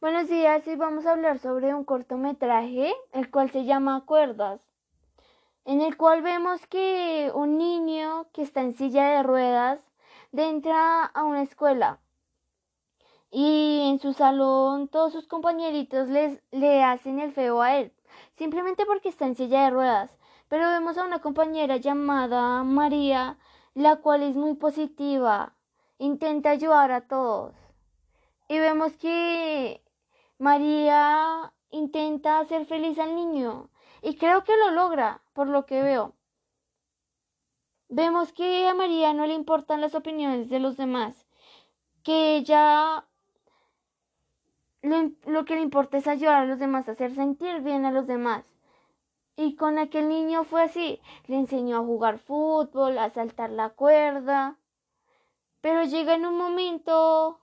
Buenos días, y vamos a hablar sobre un cortometraje, el cual se llama Cuerdas, en el cual vemos que un niño que está en silla de ruedas entra a una escuela y en su salón todos sus compañeritos les, le hacen el feo a él, simplemente porque está en silla de ruedas. Pero vemos a una compañera llamada María, la cual es muy positiva, intenta ayudar a todos. Y vemos que María intenta hacer feliz al niño y creo que lo logra, por lo que veo. Vemos que a María no le importan las opiniones de los demás, que ella lo, que le importa es ayudar a los demás, hacer sentir bien a los demás. Y con aquel niño fue así, le enseñó a jugar fútbol, a saltar la cuerda, pero llega en un momento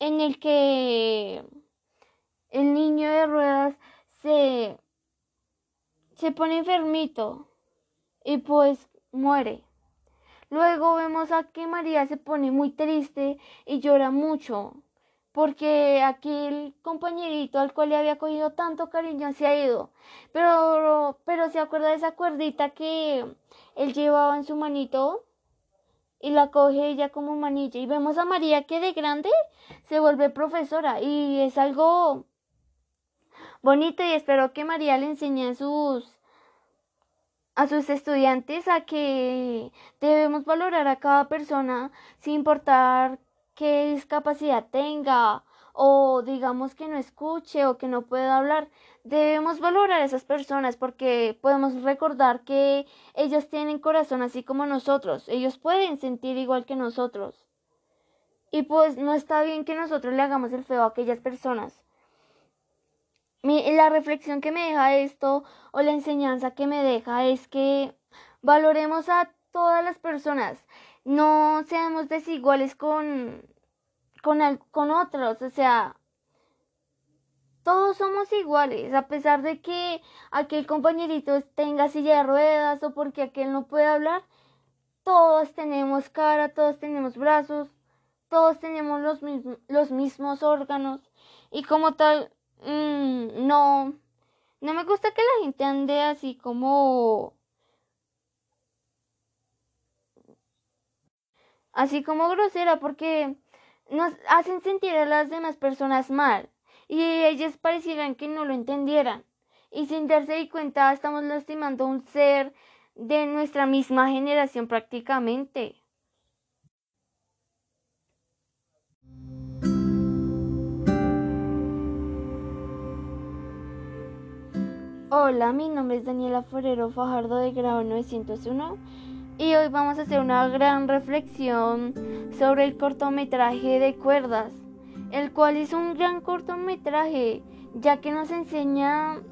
en el que el niño de ruedas se, se pone enfermito y pues muere. Luego vemos a que María se pone muy triste y llora mucho porque aquel compañerito al cual le había cogido tanto cariño se ha ido. Pero, pero se acuerda de esa cuerdita que él llevaba en su manito y la coge ella como manilla. Y vemos a María que de grande se vuelve profesora y es algo bonito y espero que María le enseñe a sus a sus estudiantes a que debemos valorar a cada persona sin importar qué discapacidad tenga o digamos que no escuche o que no pueda hablar. Debemos valorar a esas personas porque podemos recordar que ellos tienen corazón así como nosotros. Ellos pueden sentir igual que nosotros. Y pues no está bien que nosotros le hagamos el feo a aquellas personas la reflexión que me deja esto o la enseñanza que me deja es que valoremos a todas las personas, no seamos desiguales con, con, con otros, o sea, todos somos iguales, a pesar de que aquel compañerito tenga silla de ruedas o porque aquel no puede hablar, todos tenemos cara, todos tenemos brazos, todos tenemos los, los mismos órganos. Y como tal Mm, no, no me gusta que la gente ande así como... Así como grosera porque nos hacen sentir a las demás personas mal y ellas parecieran que no lo entendieran y sin darse cuenta estamos lastimando a un ser de nuestra misma generación prácticamente. Hola, mi nombre es Daniela Forero Fajardo de grado 901 y hoy vamos a hacer una gran reflexión sobre el cortometraje de cuerdas, el cual es un gran cortometraje ya que nos enseña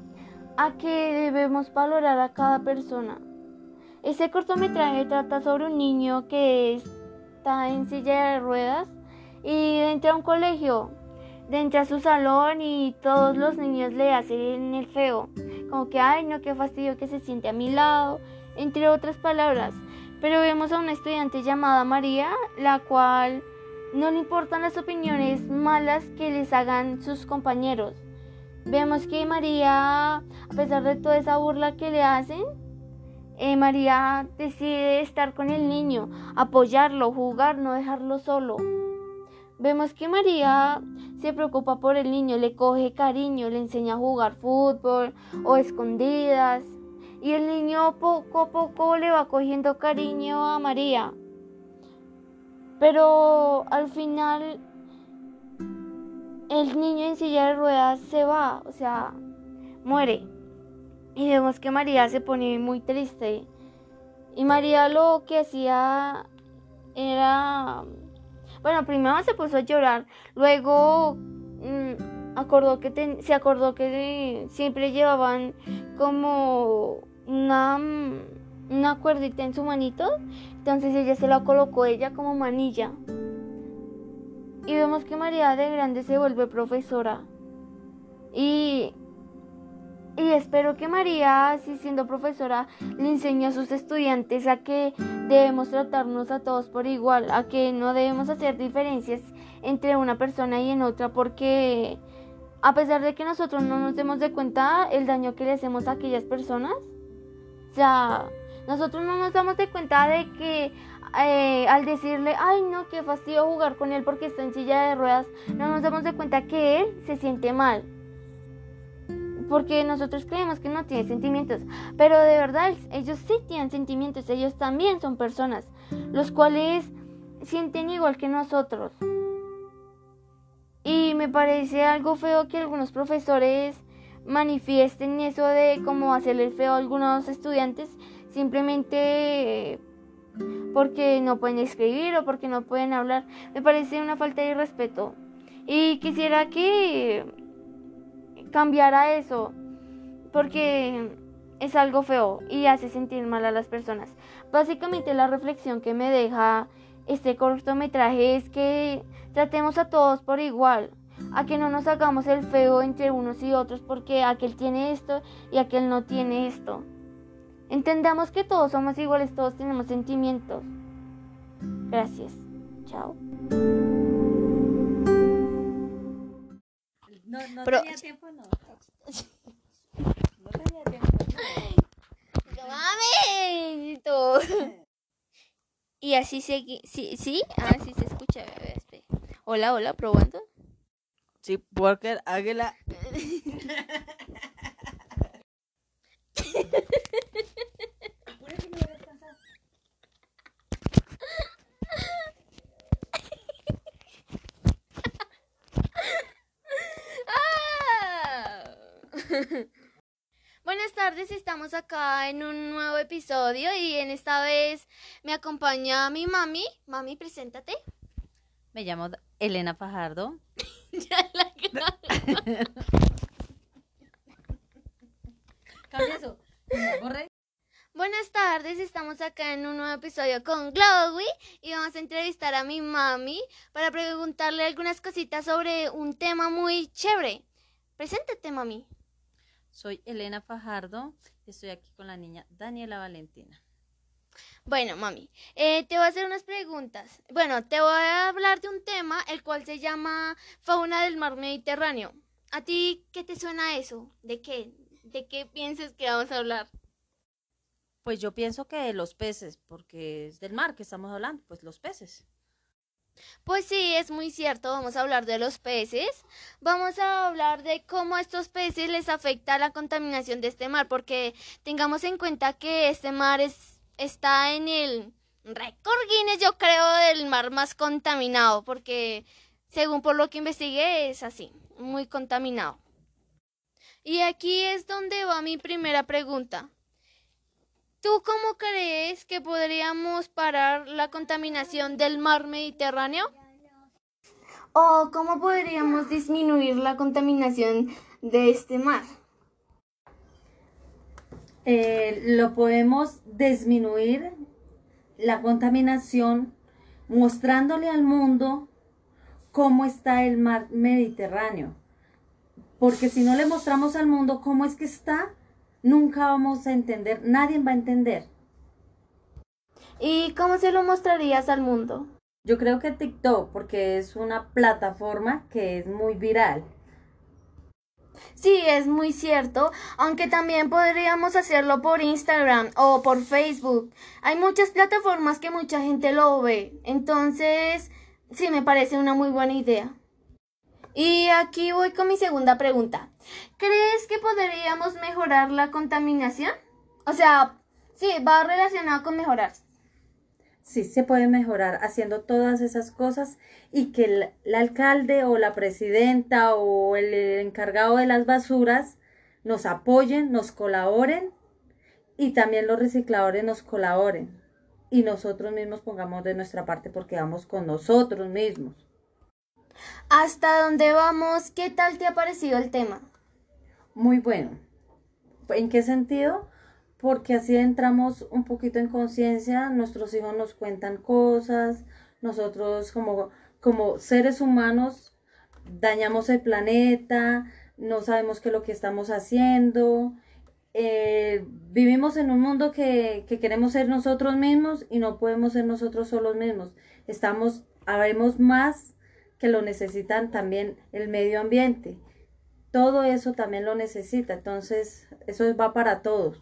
a que debemos valorar a cada persona. Ese cortometraje trata sobre un niño que está en silla de ruedas y entra a un colegio, entra a su salón y todos los niños le hacen el feo como que, ay, no, qué fastidio que se siente a mi lado, entre otras palabras. Pero vemos a una estudiante llamada María, la cual no le importan las opiniones malas que les hagan sus compañeros. Vemos que María, a pesar de toda esa burla que le hacen, eh, María decide estar con el niño, apoyarlo, jugar, no dejarlo solo. Vemos que María se preocupa por el niño, le coge cariño, le enseña a jugar fútbol o escondidas. Y el niño poco a poco le va cogiendo cariño a María. Pero al final el niño en silla de ruedas se va, o sea, muere. Y vemos que María se pone muy triste. Y María lo que hacía era bueno, primero se puso a llorar, luego mm, acordó que se acordó que siempre llevaban como una, mm, una cuerdita en su manito, entonces ella se la colocó ella como manilla. Y vemos que María de grande se vuelve profesora. Y y espero que María, así siendo profesora, le enseñe a sus estudiantes a que debemos tratarnos a todos por igual, a que no debemos hacer diferencias entre una persona y en otra porque a pesar de que nosotros no nos demos de cuenta el daño que le hacemos a aquellas personas. O sea, nosotros no nos damos de cuenta de que eh, al decirle, ay no, qué fastidio jugar con él porque está en silla de ruedas, no nos damos de cuenta que él se siente mal. Porque nosotros creemos que no tiene sentimientos, pero de verdad ellos sí tienen sentimientos, ellos también son personas, los cuales sienten igual que nosotros. Y me parece algo feo que algunos profesores manifiesten eso de cómo hacerle feo a algunos estudiantes simplemente porque no pueden escribir o porque no pueden hablar. Me parece una falta de respeto. Y quisiera que cambiara eso porque es algo feo y hace sentir mal a las personas. Básicamente la reflexión que me deja este cortometraje es que tratemos a todos por igual, a que no nos hagamos el feo entre unos y otros porque aquel tiene esto y aquel no tiene esto. Entendamos que todos somos iguales, todos tenemos sentimientos. Gracias. Chao. No, no tenía tiempo, no. No tenía tiempo. ¡Mami! Y así se... ¿Sí? ¿Sí? Así se escucha. Hola, hola, probando. Sí, Walker Águila. Buenas tardes, estamos acá en un nuevo episodio y en esta vez me acompaña mi mami. Mami, preséntate. Me llamo Elena Fajardo. ya la Cambia eso. Buenas tardes, estamos acá en un nuevo episodio con Glowy y vamos a entrevistar a mi mami para preguntarle algunas cositas sobre un tema muy chévere. Preséntate, mami. Soy Elena Fajardo y estoy aquí con la niña Daniela Valentina. Bueno, mami, eh, te voy a hacer unas preguntas. Bueno, te voy a hablar de un tema el cual se llama fauna del mar Mediterráneo. ¿A ti qué te suena eso? ¿De qué? ¿De qué piensas que vamos a hablar? Pues yo pienso que de los peces, porque es del mar que estamos hablando, pues los peces. Pues sí, es muy cierto, vamos a hablar de los peces, vamos a hablar de cómo a estos peces les afecta la contaminación de este mar, porque tengamos en cuenta que este mar es, está en el récord Guinness, yo creo, del mar más contaminado, porque según por lo que investigué es así, muy contaminado. Y aquí es donde va mi primera pregunta. ¿Tú cómo crees que podríamos parar la contaminación del mar Mediterráneo? ¿O cómo podríamos disminuir la contaminación de este mar? Eh, lo podemos disminuir la contaminación mostrándole al mundo cómo está el mar Mediterráneo. Porque si no le mostramos al mundo cómo es que está, nunca vamos a entender, nadie va a entender. ¿Y cómo se lo mostrarías al mundo? Yo creo que TikTok, porque es una plataforma que es muy viral. Sí, es muy cierto, aunque también podríamos hacerlo por Instagram o por Facebook. Hay muchas plataformas que mucha gente lo ve, entonces sí me parece una muy buena idea. Y aquí voy con mi segunda pregunta. ¿Crees que podríamos mejorar la contaminación? O sea, sí, va relacionado con mejorar. Sí, se puede mejorar haciendo todas esas cosas y que el, alcalde o la presidenta o el encargado de las basuras nos apoyen, nos colaboren y también los recicladores nos colaboren y nosotros mismos pongamos de nuestra parte porque vamos con nosotros mismos. ¿Hasta dónde vamos? ¿Qué tal te ha parecido el tema? Muy bueno. ¿En qué sentido? Porque así entramos un poquito en conciencia, nuestros hijos nos cuentan cosas, nosotros como, como seres humanos dañamos el planeta, no sabemos qué es lo que estamos haciendo, eh, vivimos en un mundo que, que, queremos ser nosotros mismos y no podemos ser nosotros solos mismos. Estamos, habemos más que lo necesitan también el medio ambiente. Todo eso también lo necesita. Entonces, eso va para todos.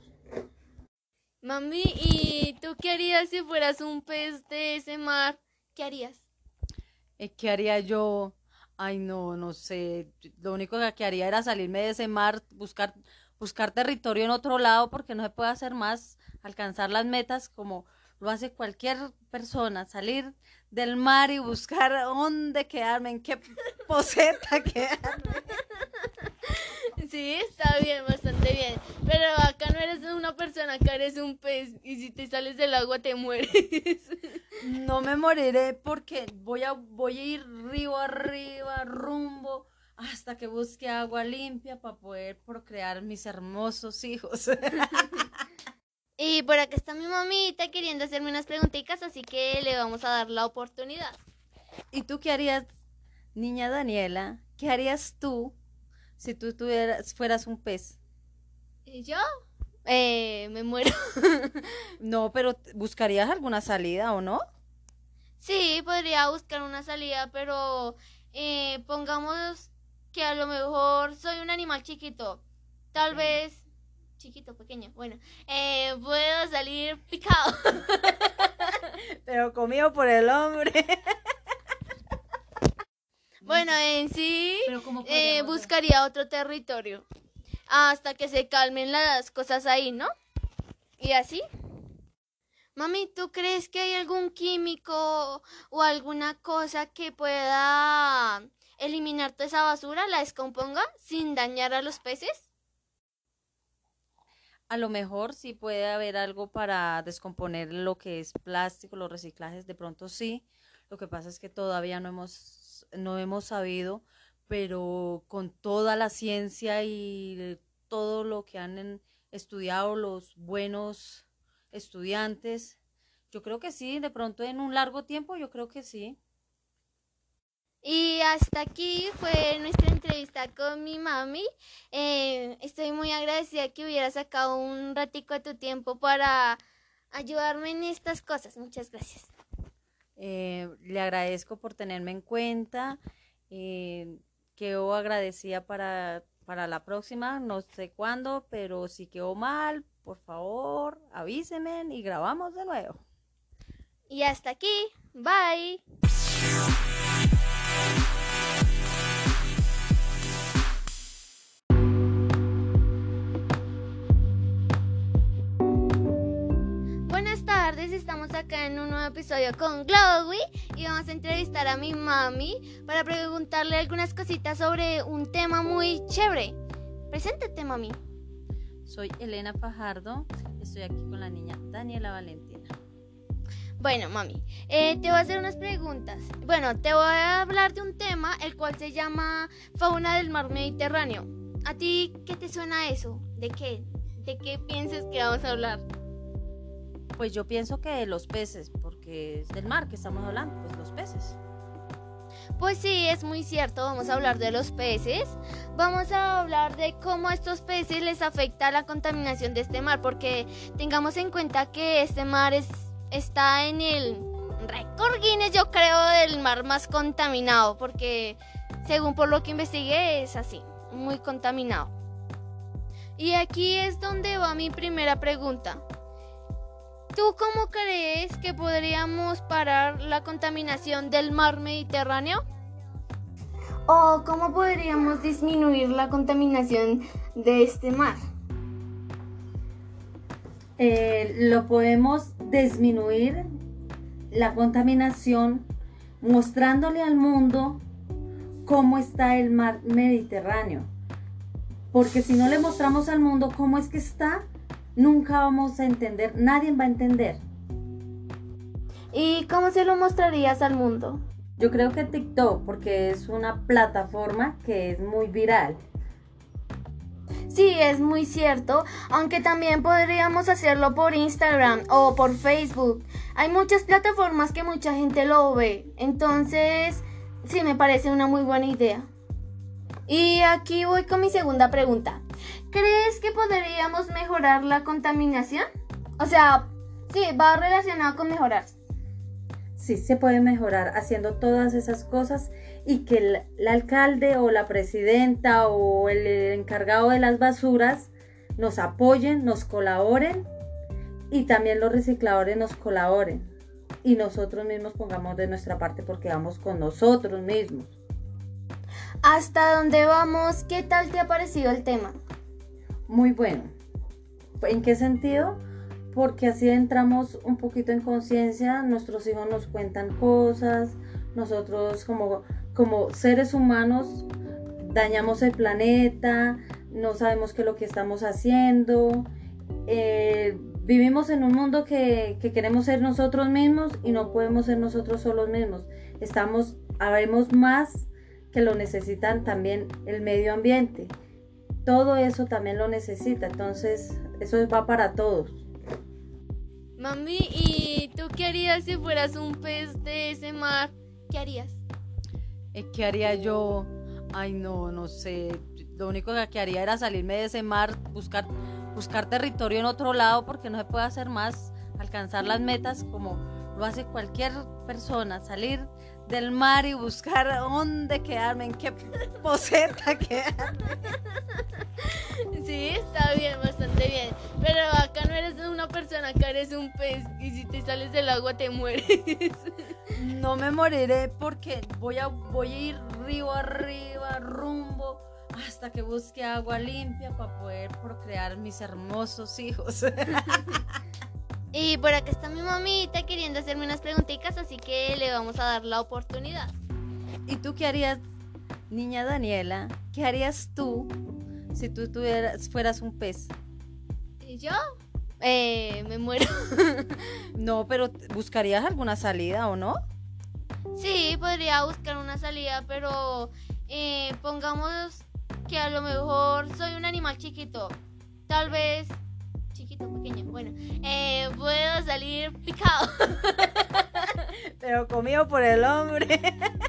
Mami, ¿y tú qué harías si fueras un pez de ese mar? ¿Qué harías? Eh, ¿Qué haría yo? Ay, no, no sé. Lo único que haría era salirme de ese mar, buscar, buscar territorio en otro lado, porque no se puede hacer más, alcanzar las metas como lo hace cualquier persona, salir del mar y buscar dónde quedarme, en qué poseta quedarme. Sí, está bien, bastante bien. Pero acá no eres una persona, acá eres un pez y si te sales del agua te mueres. No me moriré porque voy a, voy a ir río arriba, rumbo, hasta que busque agua limpia para poder procrear mis hermosos hijos. Y por acá está mi mamita queriendo hacerme unas preguntitas, así que le vamos a dar la oportunidad. ¿Y tú qué harías, niña Daniela? ¿Qué harías tú si tú tuvieras, fueras un pez? ¿Y yo? Eh, me muero. no, pero ¿buscarías alguna salida o no? Sí, podría buscar una salida, pero eh, pongamos que a lo mejor soy un animal chiquito. Tal vez chiquito, pequeño. Bueno, eh, puedo salir picado. Pero comido por el hombre. bueno, en sí eh, buscaría otro territorio hasta que se calmen las cosas ahí, ¿no? Y así. Mami, ¿tú crees que hay algún químico o alguna cosa que pueda eliminar toda esa basura, la descomponga sin dañar a los peces? A lo mejor sí puede haber algo para descomponer lo que es plástico, los reciclajes, de pronto sí. Lo que pasa es que todavía no hemos, no hemos sabido, pero con toda la ciencia y todo lo que han estudiado los buenos estudiantes, yo creo que sí, de pronto en un largo tiempo, yo creo que sí. Y hasta aquí fue nuestra entrevista con mi mami. Eh, estoy muy agradecida que hubiera sacado un ratico de tu tiempo para ayudarme en estas cosas. Muchas gracias. Eh, le agradezco por tenerme en cuenta. Eh, quedo agradecida para, para la próxima, no sé cuándo, pero si quedó mal, por favor, avísenme y grabamos de nuevo. Y hasta aquí. Bye. Episodio con Glowy y vamos a entrevistar a mi mami para preguntarle algunas cositas sobre un tema muy chévere. Preséntate, mami. Soy Elena Fajardo, estoy aquí con la niña Daniela Valentina. Bueno, mami, eh, te voy a hacer unas preguntas. Bueno, te voy a hablar de un tema el cual se llama fauna del mar Mediterráneo. ¿A ti qué te suena eso? ¿De qué? ¿De qué piensas que vamos a hablar? Pues yo pienso que los peces, porque es del mar que estamos hablando, pues los peces. Pues sí, es muy cierto, vamos a hablar de los peces. Vamos a hablar de cómo a estos peces les afecta la contaminación de este mar, porque tengamos en cuenta que este mar es, está en el récord Guinness, yo creo, del mar más contaminado, porque según por lo que investigué es así, muy contaminado. Y aquí es donde va mi primera pregunta. ¿Tú cómo crees que podríamos parar la contaminación del mar Mediterráneo? ¿O cómo podríamos disminuir la contaminación de este mar? Eh, lo podemos disminuir la contaminación mostrándole al mundo cómo está el mar Mediterráneo. Porque si no le mostramos al mundo cómo es que está, nunca vamos a entender, nadie va a entender. ¿Y cómo se lo mostrarías al mundo? Yo creo que TikTok, porque es una plataforma que es muy viral. Sí, es muy cierto, aunque también podríamos hacerlo por Instagram o por Facebook. Hay muchas plataformas que mucha gente lo ve, entonces sí me parece una muy buena idea. Y aquí voy con mi segunda pregunta. ¿Crees que podríamos mejorar la contaminación? O sea, sí, va relacionado con mejorar. Sí, se puede mejorar haciendo todas esas cosas y que el, el alcalde o la presidenta o el encargado de las basuras nos apoyen, nos colaboren y también los recicladores nos colaboren y nosotros mismos pongamos de nuestra parte porque vamos con nosotros mismos. ¿Hasta dónde vamos? ¿Qué tal te ha parecido el tema? Muy bueno. ¿En qué sentido? Porque así entramos un poquito en conciencia, nuestros hijos nos cuentan cosas, nosotros como, como seres humanos dañamos el planeta, no sabemos qué es lo que estamos haciendo. Eh, vivimos en un mundo que, que, queremos ser nosotros mismos y no podemos ser nosotros solos mismos. Estamos, habemos más que lo necesitan también el medio ambiente. Todo eso también lo necesita, entonces eso va para todos. Mami, ¿y tú qué harías si fueras un pez de ese mar? ¿Qué harías? Eh, ¿Qué haría yo? Ay, no, no sé. Lo único que haría era salirme de ese mar, buscar, buscar territorio en otro lado porque no se puede hacer más, alcanzar las metas como lo hace cualquier persona, salir del mar y buscar dónde quedarme, en qué poseta quedarme. Sí, está bien, bastante bien. Pero acá no eres una persona, acá eres un pez y si te sales del agua te mueres. No me moriré porque voy a, voy a ir río arriba, rumbo, hasta que busque agua limpia para poder procrear mis hermosos hijos. Y por acá está mi mamita queriendo hacerme unas preguntitas, así que le vamos a dar la oportunidad. ¿Y tú qué harías, niña Daniela? ¿Qué harías tú si tú tuvieras, fueras un pez? ¿Y yo? Eh, me muero. no, pero ¿buscarías alguna salida o no? Sí, podría buscar una salida, pero eh, pongamos que a lo mejor soy un animal chiquito. Tal vez chiquito, pequeño. Bueno, eh, puedo salir picado. Pero comido por el hombre.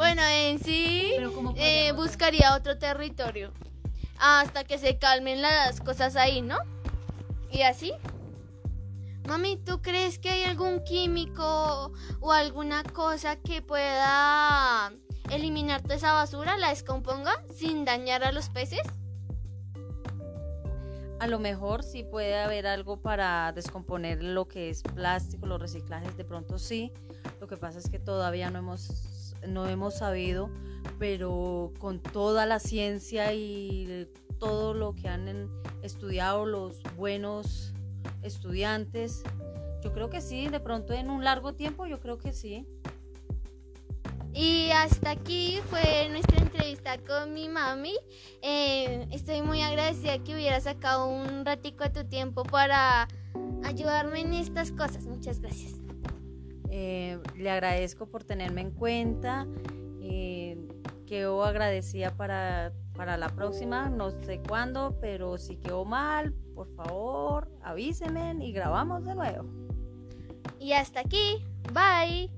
Bueno, en sí eh, buscaría otro territorio hasta que se calmen las cosas ahí, ¿no? Y así. Mami, ¿tú crees que hay algún químico o alguna cosa que pueda eliminar toda esa basura, la descomponga sin dañar a los peces? A lo mejor sí puede haber algo para descomponer lo que es plástico, los reciclajes, de pronto sí. Lo que pasa es que todavía no hemos, no hemos sabido, pero con toda la ciencia y todo lo que han estudiado los buenos estudiantes, yo creo que sí, de pronto en un largo tiempo yo creo que sí. Y hasta aquí fue nuestra entrevista con mi mami. Eh, estoy muy agradecida que hubiera sacado un ratico de tu tiempo para ayudarme en estas cosas. Muchas gracias. Eh, le agradezco por tenerme en cuenta. Eh, quedo agradecida para, para la próxima, no sé cuándo, pero si quedó mal, por favor, avísenme y grabamos de nuevo. Y hasta aquí. Bye.